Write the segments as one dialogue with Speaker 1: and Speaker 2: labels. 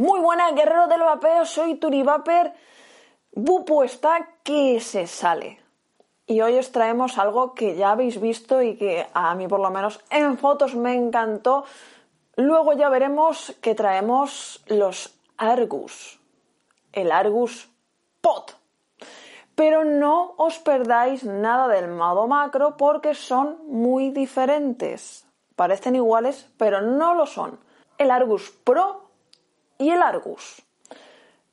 Speaker 1: Muy buenas, guerreros del vapeo, soy Turivaper. Bupu está que se sale. Y hoy os traemos algo que ya habéis visto y que a mí por lo menos en fotos me encantó. Luego ya veremos que traemos los Argus. El Argus Pot. Pero no os perdáis nada del modo macro porque son muy diferentes. Parecen iguales, pero no lo son. El Argus Pro y el Argus.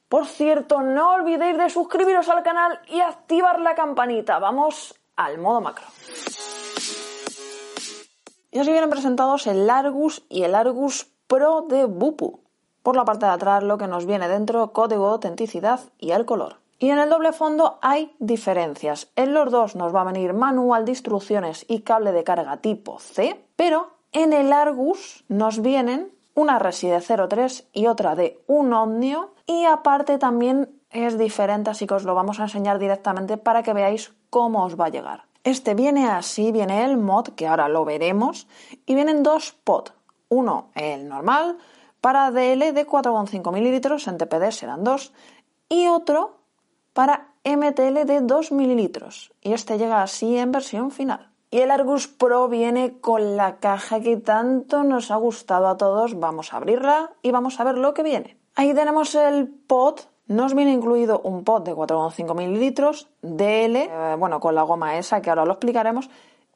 Speaker 1: Por cierto, no olvidéis de suscribiros al canal y activar la campanita. Vamos al modo macro. Y así vienen presentados el Argus y el Argus Pro de Bupu. Por la parte de atrás lo que nos viene dentro, código de autenticidad y el color. Y en el doble fondo hay diferencias. En los dos nos va a venir manual de instrucciones y cable de carga tipo C, pero en el Argus nos vienen una Resi de 0,3 y otra de un Omnio y aparte también es diferente, así que os lo vamos a enseñar directamente para que veáis cómo os va a llegar. Este viene así, viene el mod, que ahora lo veremos, y vienen dos pot. Uno, el normal, para DL de 4,5 mililitros, en TPD serán dos, y otro para MTL de 2 mililitros. Y este llega así en versión final. Y el Argus Pro viene con la caja que tanto nos ha gustado a todos. Vamos a abrirla y vamos a ver lo que viene. Ahí tenemos el pot. Nos viene incluido un pot de 4,5 mililitros, DL, eh, bueno, con la goma esa que ahora lo explicaremos.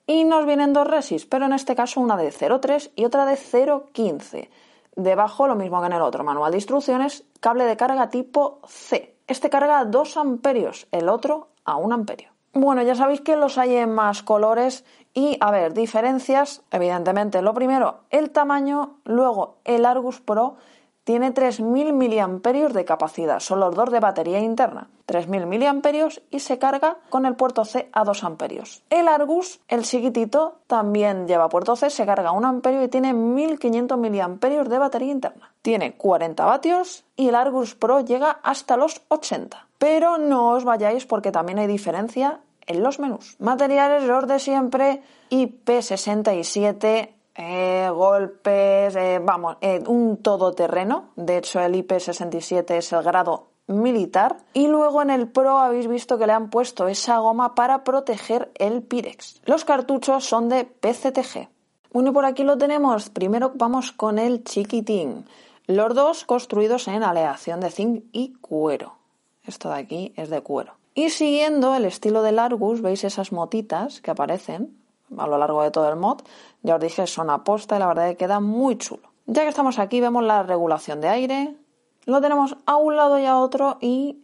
Speaker 1: Y nos vienen dos resis, pero en este caso una de 0,3 y otra de 0,15. Debajo, lo mismo que en el otro manual de instrucciones, cable de carga tipo C. Este carga a 2 amperios, el otro a 1 amperio. Bueno, ya sabéis que los hay en más colores y, a ver, diferencias, evidentemente, lo primero, el tamaño, luego el Argus Pro tiene 3.000 miliamperios de capacidad, son los dos de batería interna, 3.000 miliamperios y se carga con el puerto C a 2 amperios. El Argus, el chiquitito, también lleva puerto C, se carga a 1 amperio y tiene 1.500 miliamperios de batería interna. Tiene 40 vatios y el Argus Pro llega hasta los 80. Pero no os vayáis porque también hay diferencia en los menús. Materiales los de siempre, IP67, eh, golpes, eh, vamos, eh, un todoterreno. De hecho, el IP67 es el grado militar. Y luego en el Pro habéis visto que le han puesto esa goma para proteger el Pirex. Los cartuchos son de PCTG. Bueno, por aquí lo tenemos. Primero vamos con el chiquitín. Los dos construidos en aleación de zinc y cuero. Esto de aquí es de cuero. Y siguiendo el estilo del Argus, veis esas motitas que aparecen a lo largo de todo el mod. Ya os dije, son aposta y la verdad es que queda muy chulo. Ya que estamos aquí, vemos la regulación de aire. Lo tenemos a un lado y a otro y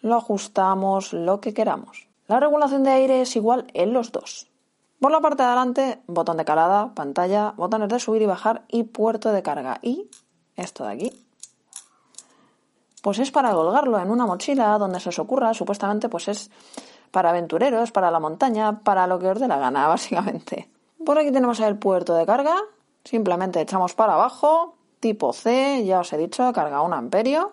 Speaker 1: lo ajustamos lo que queramos. La regulación de aire es igual en los dos. Por la parte de adelante, botón de calada, pantalla, botones de subir y bajar y puerto de carga. Y esto de aquí pues es para colgarlo en una mochila donde se os ocurra, supuestamente pues es para aventureros, para la montaña, para lo que os dé la gana, básicamente. Por aquí tenemos el puerto de carga, simplemente echamos para abajo, tipo C, ya os he dicho, carga un amperio.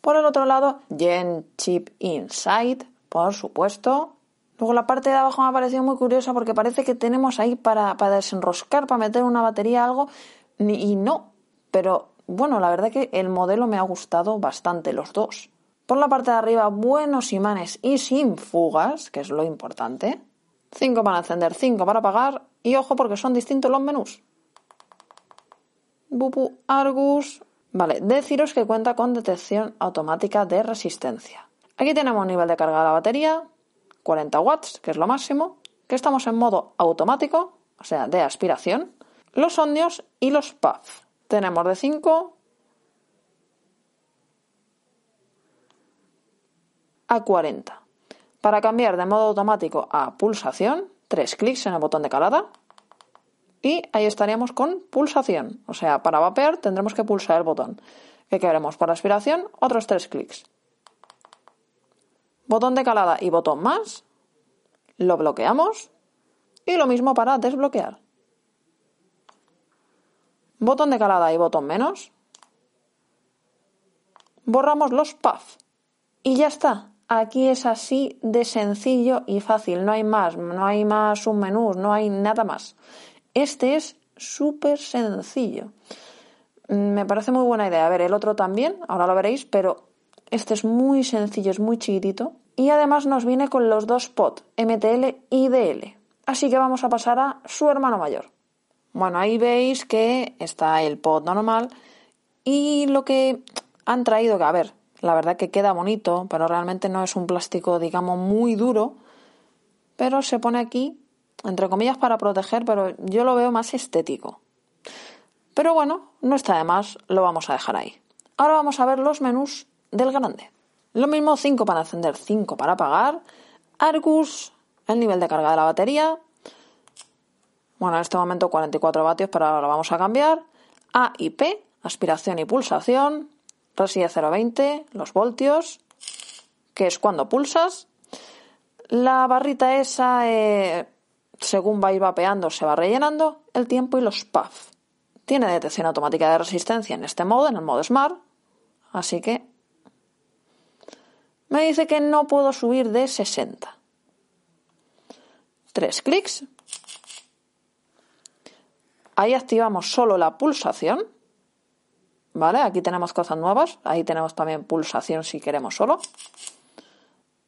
Speaker 1: Por el otro lado, Gen Chip Inside, por supuesto. Luego la parte de abajo me ha parecido muy curiosa porque parece que tenemos ahí para, para desenroscar, para meter una batería, algo, y no. Pero bueno, la verdad que el modelo me ha gustado bastante, los dos. Por la parte de arriba, buenos imanes y sin fugas, que es lo importante. 5 para encender, 5 para apagar. Y ojo porque son distintos los menús. Bupu Argus. Vale, deciros que cuenta con detección automática de resistencia. Aquí tenemos nivel de carga de la batería, 40 watts, que es lo máximo, que estamos en modo automático, o sea, de aspiración, los ondios y los puffs tenemos de 5 a 40. Para cambiar de modo automático a pulsación, tres clics en el botón de calada y ahí estaríamos con pulsación. O sea, para vapear tendremos que pulsar el botón. ¿Qué queremos? Para aspiración, otros tres clics. Botón de calada y botón más. Lo bloqueamos. Y lo mismo para desbloquear botón de calada y botón menos, borramos los puff y ya está. Aquí es así de sencillo y fácil, no hay más, no hay más un menú, no hay nada más. Este es súper sencillo. me parece muy buena idea. A ver, el otro también, ahora lo veréis, pero este es muy sencillo, es muy chiquitito. Y además nos viene con los dos pot, MTL y DL. Así que vamos a pasar a su hermano mayor. Bueno, ahí veis que está el pot normal y lo que han traído, que a ver, la verdad que queda bonito, pero realmente no es un plástico, digamos, muy duro, pero se pone aquí, entre comillas, para proteger, pero yo lo veo más estético. Pero bueno, no está de más, lo vamos a dejar ahí. Ahora vamos a ver los menús del grande. Lo mismo 5 para encender, 5 para apagar. Argus, el nivel de carga de la batería. Bueno, en este momento 44 vatios, pero ahora lo vamos a cambiar. A y P, aspiración y pulsación. Resi 020, los voltios, que es cuando pulsas. La barrita esa, eh, según va ir vapeando, se va rellenando. El tiempo y los puff. Tiene detección automática de resistencia en este modo, en el modo Smart. Así que me dice que no puedo subir de 60. Tres clics. Ahí activamos solo la pulsación. ¿Vale? Aquí tenemos cosas nuevas. Ahí tenemos también pulsación si queremos solo.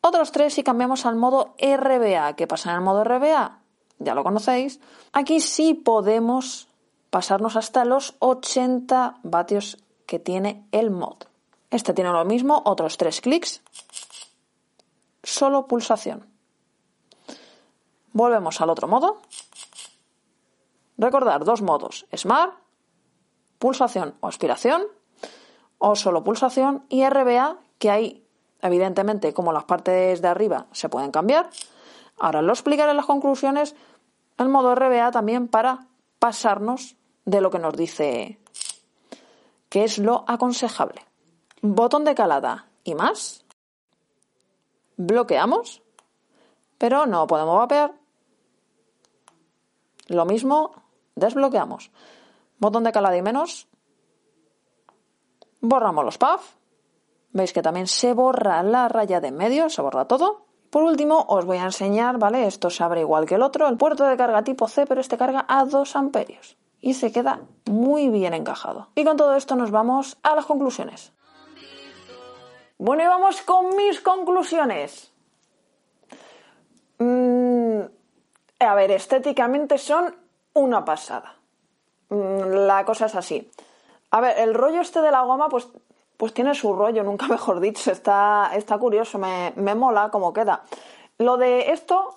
Speaker 1: Otros tres si cambiamos al modo RBA. ¿Qué pasa en el modo RBA? Ya lo conocéis. Aquí sí podemos pasarnos hasta los 80 vatios que tiene el mod. Este tiene lo mismo, otros tres clics, solo pulsación. Volvemos al otro modo. Recordar dos modos, Smart, pulsación o aspiración, o solo pulsación, y RBA, que hay, evidentemente, como las partes de arriba se pueden cambiar. Ahora lo explicaré en las conclusiones, el modo RBA también para pasarnos de lo que nos dice que es lo aconsejable botón de calada y más. Bloqueamos, pero no podemos vapear. Lo mismo, desbloqueamos. Botón de calada y menos. Borramos los puffs. Veis que también se borra la raya de en medio, se borra todo. Por último, os voy a enseñar, ¿vale? Esto se abre igual que el otro, el puerto de carga tipo C, pero este carga a 2 amperios. Y se queda muy bien encajado. Y con todo esto nos vamos a las conclusiones. Bueno, y vamos con mis conclusiones. Mm, a ver, estéticamente son una pasada. Mm, la cosa es así. A ver, el rollo este de la goma, pues, pues tiene su rollo, nunca mejor dicho. Está, está curioso, me, me mola cómo queda. Lo de esto,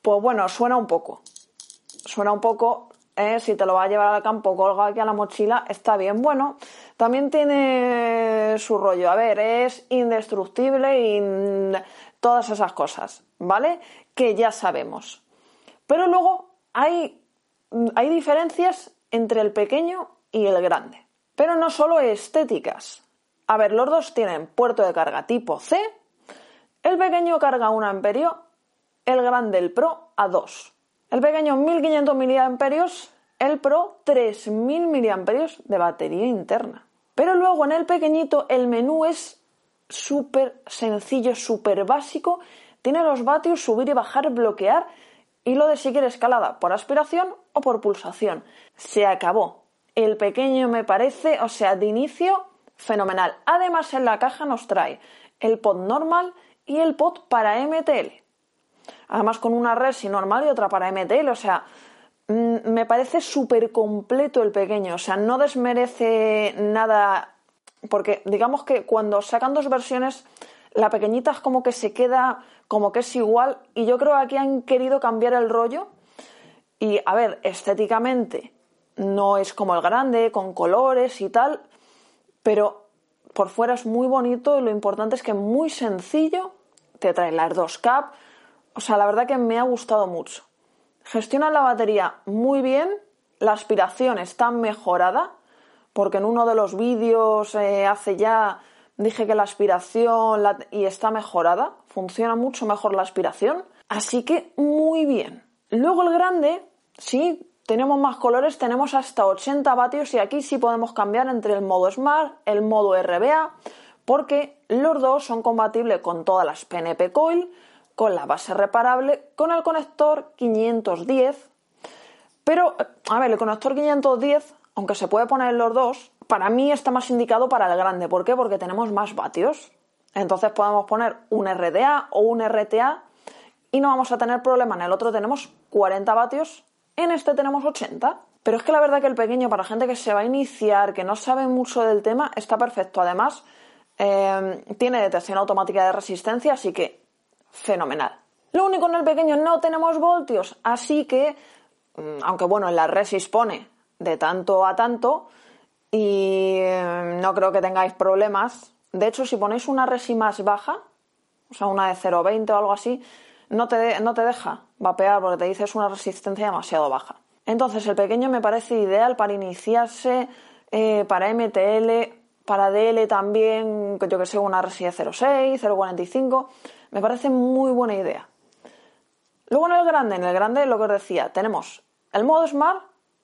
Speaker 1: pues bueno, suena un poco. Suena un poco, eh, si te lo va a llevar al campo, colga aquí a la mochila, está bien. Bueno, también tiene su rollo. A ver, es indestructible y todas esas cosas, ¿vale? Que ya sabemos. Pero luego hay, hay diferencias entre el pequeño y el grande. Pero no solo estéticas. A ver, los dos tienen puerto de carga tipo C. El pequeño carga 1 amperio, el grande, el Pro, a 2. El pequeño 1500 miliamperios, el Pro 3000 miliamperios de batería interna. Pero luego en el pequeñito el menú es súper sencillo, súper básico. Tiene los vatios, subir y bajar, bloquear y lo de seguir escalada por aspiración o por pulsación. Se acabó. El pequeño me parece, o sea, de inicio, fenomenal. Además en la caja nos trae el pod normal y el pod para MTL. Además con una resi normal y otra para MTL, o sea, Mm, me parece súper completo el pequeño, o sea, no desmerece nada, porque digamos que cuando sacan dos versiones, la pequeñita es como que se queda, como que es igual, y yo creo que aquí han querido cambiar el rollo, y a ver, estéticamente no es como el grande, con colores y tal, pero por fuera es muy bonito y lo importante es que muy sencillo, te trae las dos cap, o sea, la verdad que me ha gustado mucho. Gestiona la batería muy bien, la aspiración está mejorada, porque en uno de los vídeos eh, hace ya dije que la aspiración y está mejorada, funciona mucho mejor la aspiración, así que muy bien. Luego el grande, sí, tenemos más colores, tenemos hasta 80 vatios y aquí sí podemos cambiar entre el modo Smart, el modo RBA, porque los dos son compatibles con todas las PNP Coil, con la base reparable, con el conector 510. Pero, a ver, el conector 510 aunque se puede poner los dos, para mí está más indicado para el grande. ¿Por qué? Porque tenemos más vatios. Entonces podemos poner un RDA o un RTA y no vamos a tener problema. En el otro tenemos 40 vatios, en este tenemos 80. Pero es que la verdad que el pequeño, para gente que se va a iniciar, que no sabe mucho del tema, está perfecto. Además, eh, tiene detección automática de resistencia, así que fenomenal. Lo único en el pequeño no tenemos voltios, así que, mm, aunque bueno, en la resis pone de tanto a tanto, y eh, no creo que tengáis problemas. De hecho, si ponéis una resi más baja, o sea, una de 0,20 o algo así, no te, no te deja vapear porque te dice es una resistencia demasiado baja. Entonces, el pequeño me parece ideal para iniciarse, eh, para MTL, para DL también, yo que sé, una resi de 0,6, 0,45. Me parece muy buena idea. Luego en el grande, en el grande lo que os decía, tenemos el modo Smart,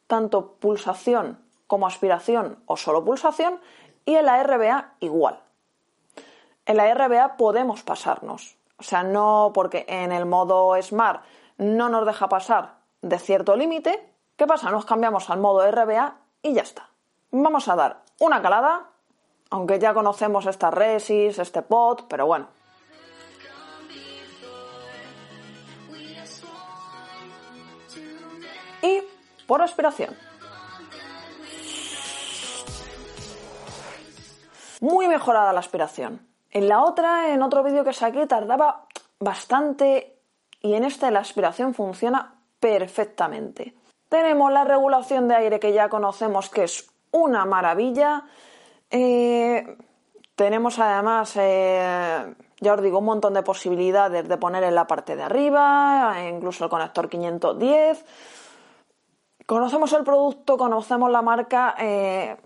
Speaker 1: tanto pulsación como aspiración o solo pulsación, y en la RBA igual. En la RBA podemos pasarnos, o sea, no porque en el modo Smart no nos deja pasar de cierto límite, ¿qué pasa? Nos cambiamos al modo RBA y ya está. Vamos a dar una calada, aunque ya conocemos esta resis, este pot, pero bueno, por aspiración. Muy mejorada la aspiración. En la otra, en otro vídeo que saqué, tardaba bastante y en esta la aspiración funciona perfectamente. Tenemos la regulación de aire que ya conocemos que es una maravilla. Eh, tenemos además, eh, ya os digo, un montón de posibilidades de poner en la parte de arriba, incluso el conector 510. Conocemos el producto, conocemos la marca. Eh,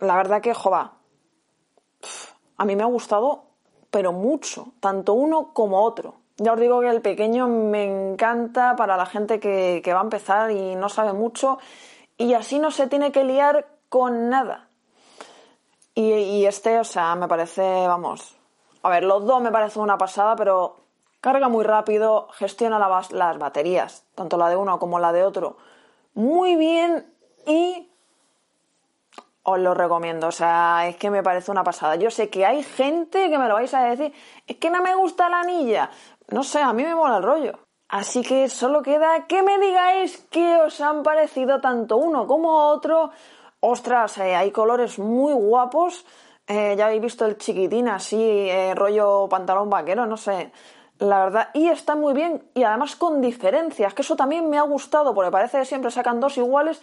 Speaker 1: la verdad que, jova, a mí me ha gustado, pero mucho, tanto uno como otro. Ya os digo que el pequeño me encanta para la gente que, va a empezar y no sabe mucho y así no se tiene que liar con nada. Y, este, o sea, me parece, vamos, a ver, los dos me parecen una pasada, pero carga muy rápido, gestiona las baterías, tanto la de uno como la de otro muy bien y os lo recomiendo. O sea, es que me parece una pasada. Yo sé que hay gente que me lo vais a decir, es que no me gusta la anilla. No sé, a mí me mola el rollo. Así que solo queda que me digáis qué os han parecido tanto uno como otro. Ostras, eh, hay colores muy guapos. Eh, ya habéis visto el chiquitín así, eh, rollo pantalón vaquero, no sé la verdad, y está muy bien y además con diferencias, que eso también me ha gustado porque parece que siempre sacan dos iguales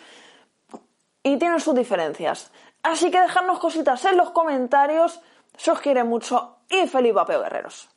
Speaker 1: y tienen sus diferencias. Así que dejadnos cositas en los comentarios, se os quiere mucho y feliz vapeo guerreros.